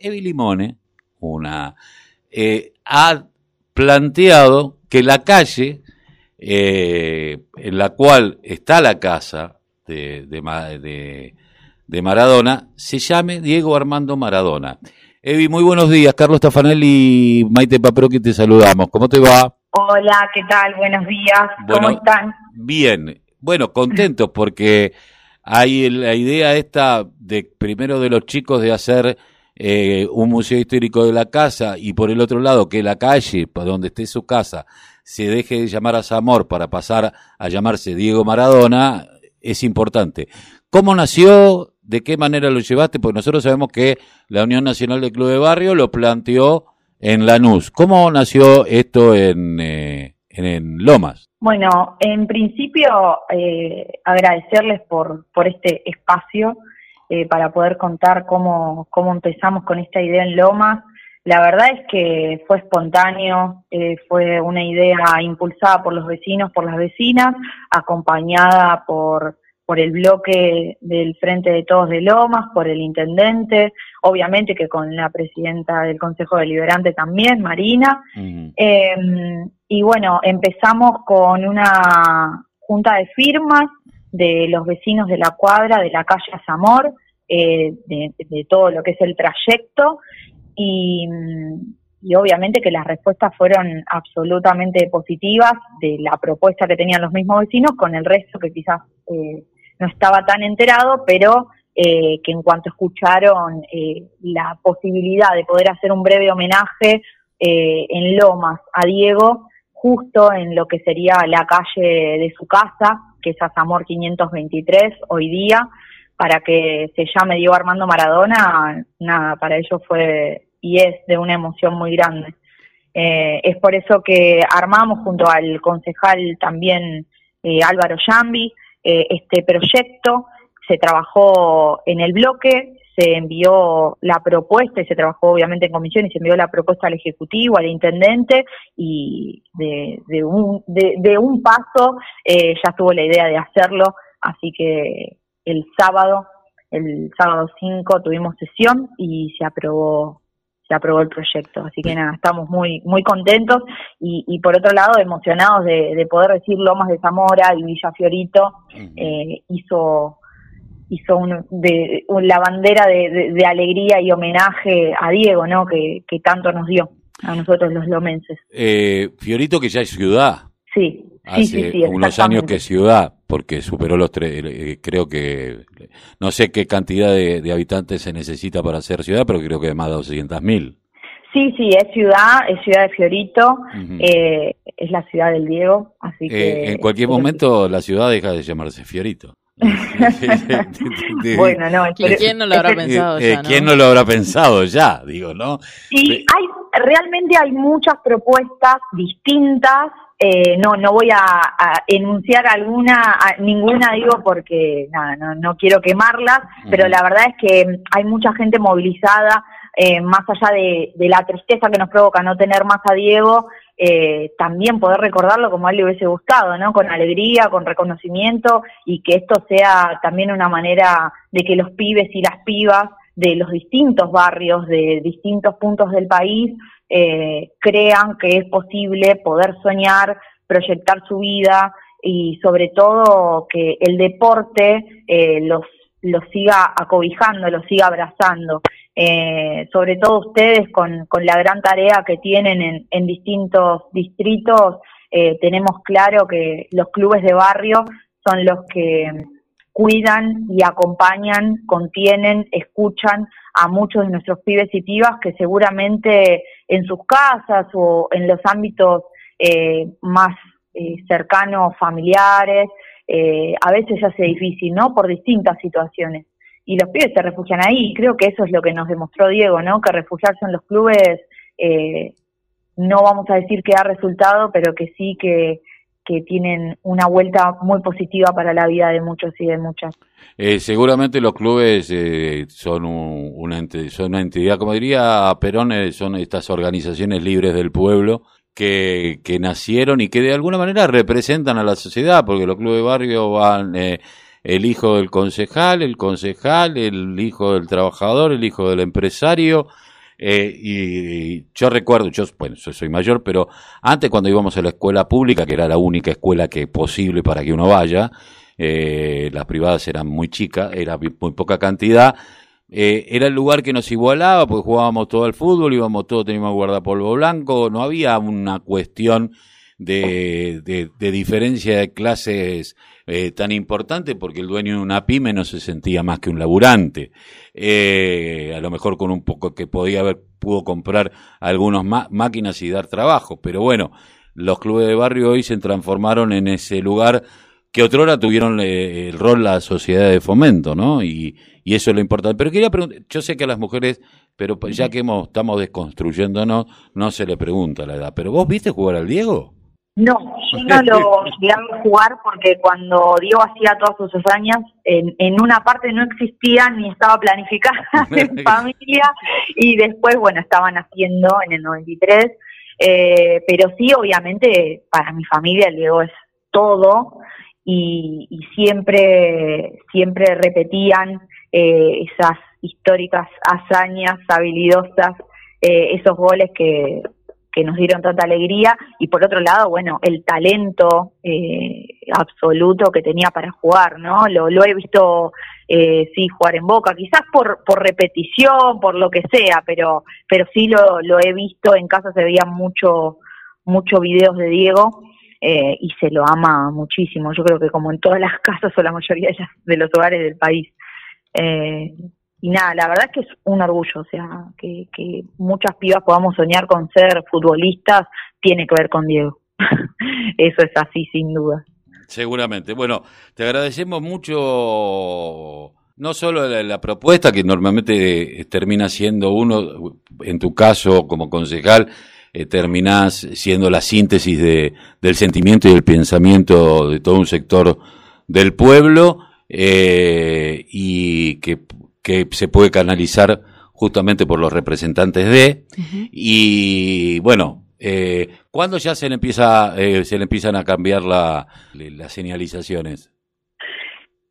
Evi Limone, una, eh, ha planteado que la calle eh, en la cual está la casa de, de, de, Maradona se llame Diego Armando Maradona. Evi, muy buenos días. Carlos Tafanelli y Maite que te saludamos. ¿Cómo te va? Hola, ¿qué tal? Buenos días. ¿Cómo están? Bien. Bueno, contentos porque hay la idea esta de primero de los chicos de hacer eh, un museo histórico de la casa y por el otro lado que la calle, donde esté su casa, se deje de llamar a Zamor para pasar a llamarse Diego Maradona, es importante. ¿Cómo nació? ¿De qué manera lo llevaste? Porque nosotros sabemos que la Unión Nacional de Club de Barrio lo planteó en Lanús. ¿Cómo nació esto en, eh, en, Lomas? Bueno, en principio eh, agradecerles por, por este espacio eh, para poder contar cómo, cómo empezamos con esta idea en Lomas. La verdad es que fue espontáneo, eh, fue una idea impulsada por los vecinos, por las vecinas, acompañada por, por el bloque del Frente de Todos de Lomas, por el intendente, obviamente que con la presidenta del Consejo Deliberante también, Marina. Em, y bueno, empezamos con una junta de firmas de los vecinos de la cuadra de la calle Zamor, eh, de, todo lo que es el trayecto, y, y obviamente que las respuestas fueron absolutamente positivas de la propuesta que tenían los mismos vecinos con el resto que quizás eh, no estaba tan enterado, pero eh, que en cuanto escucharon eh, la posibilidad de poder hacer un breve homenaje eh, en Lomas a Diego, justo en lo que sería la calle de su casa, que es Azamor 523 hoy día, para que se llame Diego Armando Maradona, nada, para ellos fue y es de una emoción muy grande. Eh, es por eso que armamos junto al concejal también eh, Álvaro Yambi eh, este proyecto, se trabajó en el bloque, se envió la propuesta y se trabajó obviamente en comisión y se envió la propuesta al Ejecutivo, al Intendente y de, de, un, de, de un paso ya tuvo la idea de hacerlo, así que el sábado, el sábado 5 tuvimos sesión y se aprobó se aprobó el proyecto. Así que nada, estamos muy muy contentos y, y por otro lado emocionados de, de, poder decir Lomas de Zamora y Villa Fiorito eh, hizo hizo un, de, la bandera de, de, alegría y homenaje a Diego, ¿no? Que, que tanto nos dio a nosotros los lomenses. Eh, Fiorito que ya es ciudad. Sí, Hace sí, sí, unos años que es ciudad, porque superó los tres, eh, creo que, no sé qué cantidad de, de, habitantes se necesita para ser ciudad, pero creo que más de 200 mil. Sí, sí, es ciudad, es ciudad de Fiorito, uh -huh. eh, es la ciudad del Diego, así eh, que... En cualquier momento la ciudad deja de llamarse Fiorito. Bueno, no, pero, ¿quién no lo habrá pensado eh, ya? ¿no? ¿Quién no lo habrá pensado ya? Digo, ¿no? Sí, hay, realmente hay muchas propuestas distintas eh, no, no voy a, a, enunciar alguna, a, ninguna digo porque nada, no, no quiero quemarlas, uh -huh. pero la verdad es que hay mucha gente movilizada, eh, más allá de, de, la tristeza que nos provoca no tener más a Diego, eh, también poder recordarlo como a él le hubiese gustado, ¿no? Con alegría, con reconocimiento y que esto sea también una manera de que los pibes y las pibas de los distintos barrios, de distintos puntos del país, eh, crean que es posible poder soñar, proyectar su vida y sobre todo que el deporte eh, los, los siga acobijando, los siga abrazando. Eh, sobre todo ustedes con, con, la gran tarea que tienen en, en distintos distritos, eh, tenemos claro que los clubes de barrio son los que cuidan y acompañan, contienen, escuchan a muchos de nuestros pibes y pibas que seguramente en sus casas o en los ámbitos eh, más eh, cercanos, familiares, eh, a veces se hace difícil, ¿no? Por distintas situaciones. Y los pibes se refugian ahí, creo que eso es lo que nos demostró Diego, ¿no? Que refugiarse en los clubes, eh, no vamos a decir que da resultado, pero que sí que, tienen una vuelta muy positiva para la vida de muchos y de muchas. Eh, seguramente los clubes eh, son, un, una entidad, como diría Perón, eh, son estas organizaciones libres del pueblo que, que, nacieron y que de alguna manera representan a la sociedad, porque los clubes de barrio van eh, el hijo del concejal, el concejal, el hijo del trabajador, el hijo del empresario, Eh, y, yo recuerdo, yo, bueno, yo soy mayor, pero antes cuando íbamos a la escuela pública, que era la única escuela que posible para que uno vaya, eh, las privadas eran muy chicas, era muy poca cantidad, eh, era el lugar que nos igualaba, pues jugábamos todo al fútbol, íbamos todos, teníamos guardapolvo blanco, no había una cuestión de, de, diferencia de clases eh, tan importante porque el dueño de una pyme no se sentía más que un laburante. Eh, a lo mejor con un poco que podía haber, pudo comprar algunas máquinas y dar trabajo. Pero bueno, los clubes de barrio hoy se transformaron en ese lugar que otrora tuvieron eh, el rol la sociedad de fomento, ¿no? Y, y eso es lo importante. Pero quería preguntar, yo sé que a las mujeres, pero ya que hemos, estamos desconstruyéndonos, no se le pregunta la edad. ¿Pero vos viste jugar al Diego? No, yo no lo llegué a jugar porque cuando Diego hacía todas sus hazañas, en, en una parte no existía ni estaba planificada en familia y después, bueno, estaban haciendo en el 93, eh, pero sí, obviamente, para mi familia el Diego es todo y, y siempre, siempre repetían eh, esas históricas hazañas habilidosas, eh, esos goles que que nos dieron tanta alegría y por otro lado, bueno, el talento eh, absoluto que tenía para jugar, ¿no? Lo, he visto, eh, sí, jugar en Boca, quizás por, por repetición, por lo que sea, pero, pero sí lo, lo he visto, en casa se veían mucho, muchos videos de Diego eh, y se lo ama muchísimo, yo creo que como en todas las casas o la mayoría de los hogares del país. Eh, y nada, la verdad es que es un orgullo, o sea, que, que muchas pibas podamos soñar con ser futbolistas, tiene que ver con Diego. Eso es así, sin duda. Seguramente. Bueno, te agradecemos mucho, no solo la, propuesta, que normalmente termina siendo uno, en tu caso como concejal, eh, terminás siendo la síntesis de, del sentimiento y del pensamiento de todo un sector del pueblo, eh, y que que se puede canalizar justamente por los representantes de y bueno eh, ¿cuándo ya se le empieza eh, se le empiezan a cambiar la, las señalizaciones?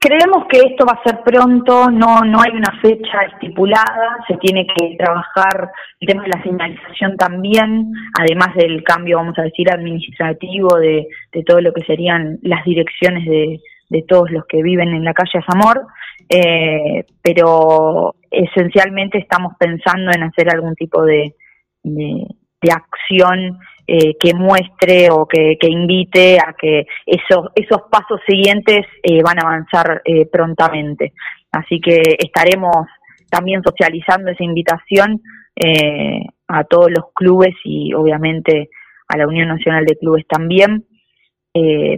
Creemos que esto va a ser pronto, no no hay una fecha estipulada, se tiene que trabajar el tema de la señalización también, además del cambio, vamos a decir, administrativo de, de todo lo que serían las direcciones de, de todos los que viven en la calle Zamor, eh, pero esencialmente estamos pensando en hacer algún tipo de, de, acción eh, que muestre o que, invite a que esos, esos pasos siguientes eh, van a avanzar prontamente. Así que estaremos también socializando esa invitación a todos los clubes y obviamente a la Unión Nacional de Clubes también,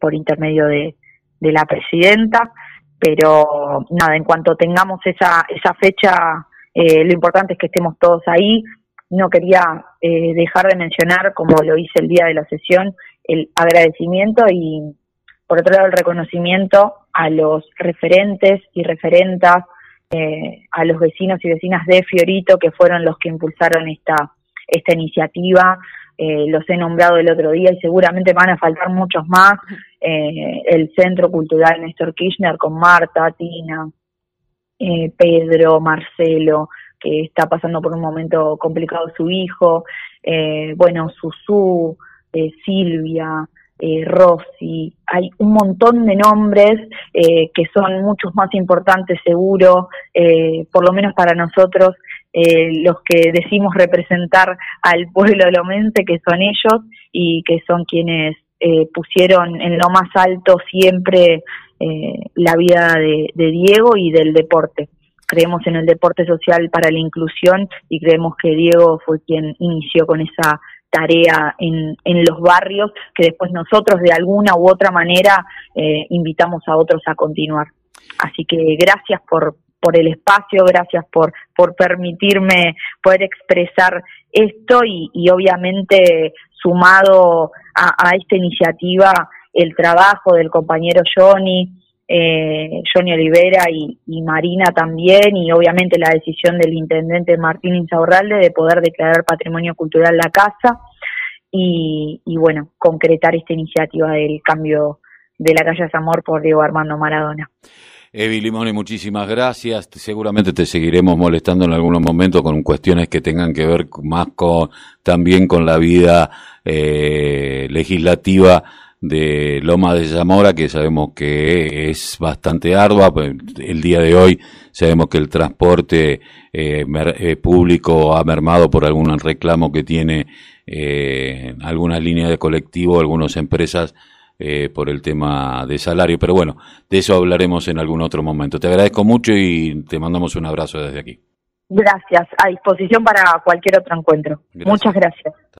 por intermedio de, de la presidenta, pero nada, en cuanto tengamos esa, esa fecha, eh, lo importante es que estemos todos ahí. No quería eh, dejar de mencionar, como lo hice el día de la sesión, el agradecimiento y, por otro lado, el reconocimiento a los referentes y referentas, eh, a los vecinos y vecinas de Fiorito, que fueron los que impulsaron esta, esta iniciativa, eh, los he nombrado el otro día y seguramente van a faltar muchos más, eh, el Centro Cultural Néstor Kirchner con Marta, Tina, eh, Pedro, Marcelo, que está pasando por un momento complicado su hijo, bueno, Susú, Silvia, eh, Rosy, hay un montón de nombres eh, que son muchos más importantes seguro, eh, por lo menos para nosotros, eh, los que decimos representar al pueblo lomense, que son ellos y que son quienes eh, pusieron en lo más alto siempre eh, la vida de, de Diego y del deporte creemos en el deporte social para la inclusión y creemos que Diego fue quien inició con esa tarea en, en los barrios que después nosotros de alguna u otra manera eh, invitamos a otros a continuar. Así que gracias por, por el espacio, gracias por, por permitirme poder expresar esto y, y obviamente sumado a, esta iniciativa el trabajo del compañero Johnny, eh, Johnny Olivera y, y, Marina también, y obviamente la decisión del intendente Martín Insaurralde de poder declarar patrimonio cultural la casa y, y bueno, concretar esta iniciativa del cambio de la calle Zamor por Diego Armando Maradona. Evi Limoni, muchísimas gracias. Seguramente te seguiremos molestando en algunos momentos con cuestiones que tengan que ver más con también con la vida eh, legislativa de Loma de Zamora, que sabemos que es bastante ardua. El día de hoy sabemos que el transporte eh, eh, público ha mermado por algún reclamo que tiene eh, algunas líneas de colectivo, algunas empresas eh, por el tema de salario. Pero bueno, de eso hablaremos en algún otro momento. Te agradezco mucho y te mandamos un abrazo desde aquí. Gracias, a disposición para cualquier otro encuentro. Muchas gracias.